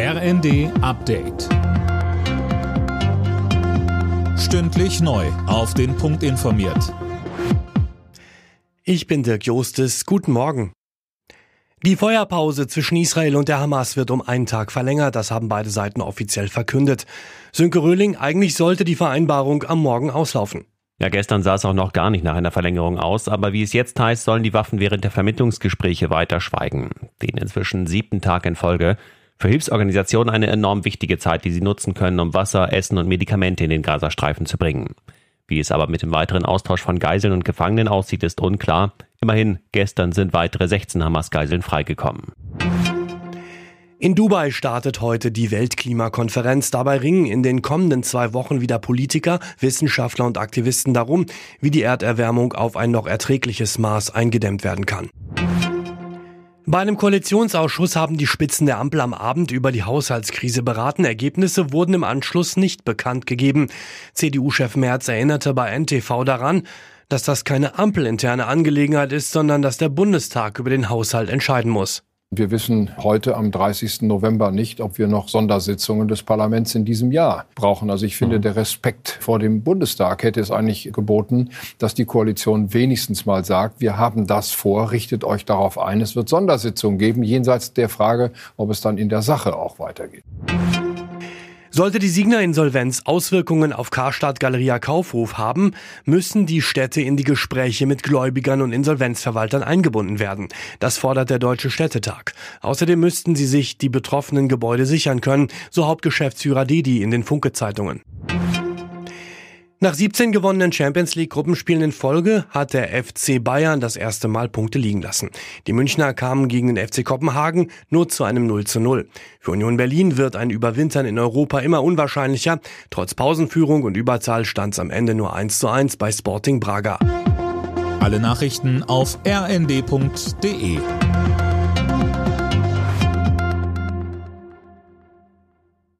RND Update. Stündlich neu. Auf den Punkt informiert. Ich bin Dirk Jostes. Guten Morgen. Die Feuerpause zwischen Israel und der Hamas wird um einen Tag verlängert. Das haben beide Seiten offiziell verkündet. Sönke Röhling, eigentlich sollte die Vereinbarung am Morgen auslaufen. Ja, gestern sah es auch noch gar nicht nach einer Verlängerung aus, aber wie es jetzt heißt, sollen die Waffen während der Vermittlungsgespräche weiter schweigen. Den inzwischen siebten Tag in Folge. Für Hilfsorganisationen eine enorm wichtige Zeit, die sie nutzen können, um Wasser, Essen und Medikamente in den Gazastreifen zu bringen. Wie es aber mit dem weiteren Austausch von Geiseln und Gefangenen aussieht, ist unklar. Immerhin, gestern sind weitere 16 Hamas-Geiseln freigekommen. In Dubai startet heute die Weltklimakonferenz. Dabei ringen in den kommenden zwei Wochen wieder Politiker, Wissenschaftler und Aktivisten darum, wie die Erderwärmung auf ein noch erträgliches Maß eingedämmt werden kann. Bei einem Koalitionsausschuss haben die Spitzen der Ampel am Abend über die Haushaltskrise beraten. Ergebnisse wurden im Anschluss nicht bekannt gegeben. CDU-Chef Merz erinnerte bei NTV daran, dass das keine ampelinterne Angelegenheit ist, sondern dass der Bundestag über den Haushalt entscheiden muss. Wir wissen heute am 30. November nicht, ob wir noch Sondersitzungen des Parlaments in diesem Jahr brauchen. Also ich finde, mhm. der Respekt vor dem Bundestag hätte es eigentlich geboten, dass die Koalition wenigstens mal sagt, wir haben das vor, richtet euch darauf ein, es wird Sondersitzungen geben, jenseits der Frage, ob es dann in der Sache auch weitergeht. Sollte die Signa-Insolvenz Auswirkungen auf Karstadt Galeria Kaufhof haben, müssen die Städte in die Gespräche mit Gläubigern und Insolvenzverwaltern eingebunden werden. Das fordert der Deutsche Städtetag. Außerdem müssten sie sich die betroffenen Gebäude sichern können, so Hauptgeschäftsführer Didi in den Funke-Zeitungen. Nach 17 gewonnenen Champions League Gruppenspielen in Folge hat der FC Bayern das erste Mal Punkte liegen lassen. Die Münchner kamen gegen den FC Kopenhagen nur zu einem 0 zu 0. Für Union Berlin wird ein Überwintern in Europa immer unwahrscheinlicher. Trotz Pausenführung und Überzahl stand es am Ende nur 1 zu 1 bei Sporting Braga. Alle Nachrichten auf rnd.de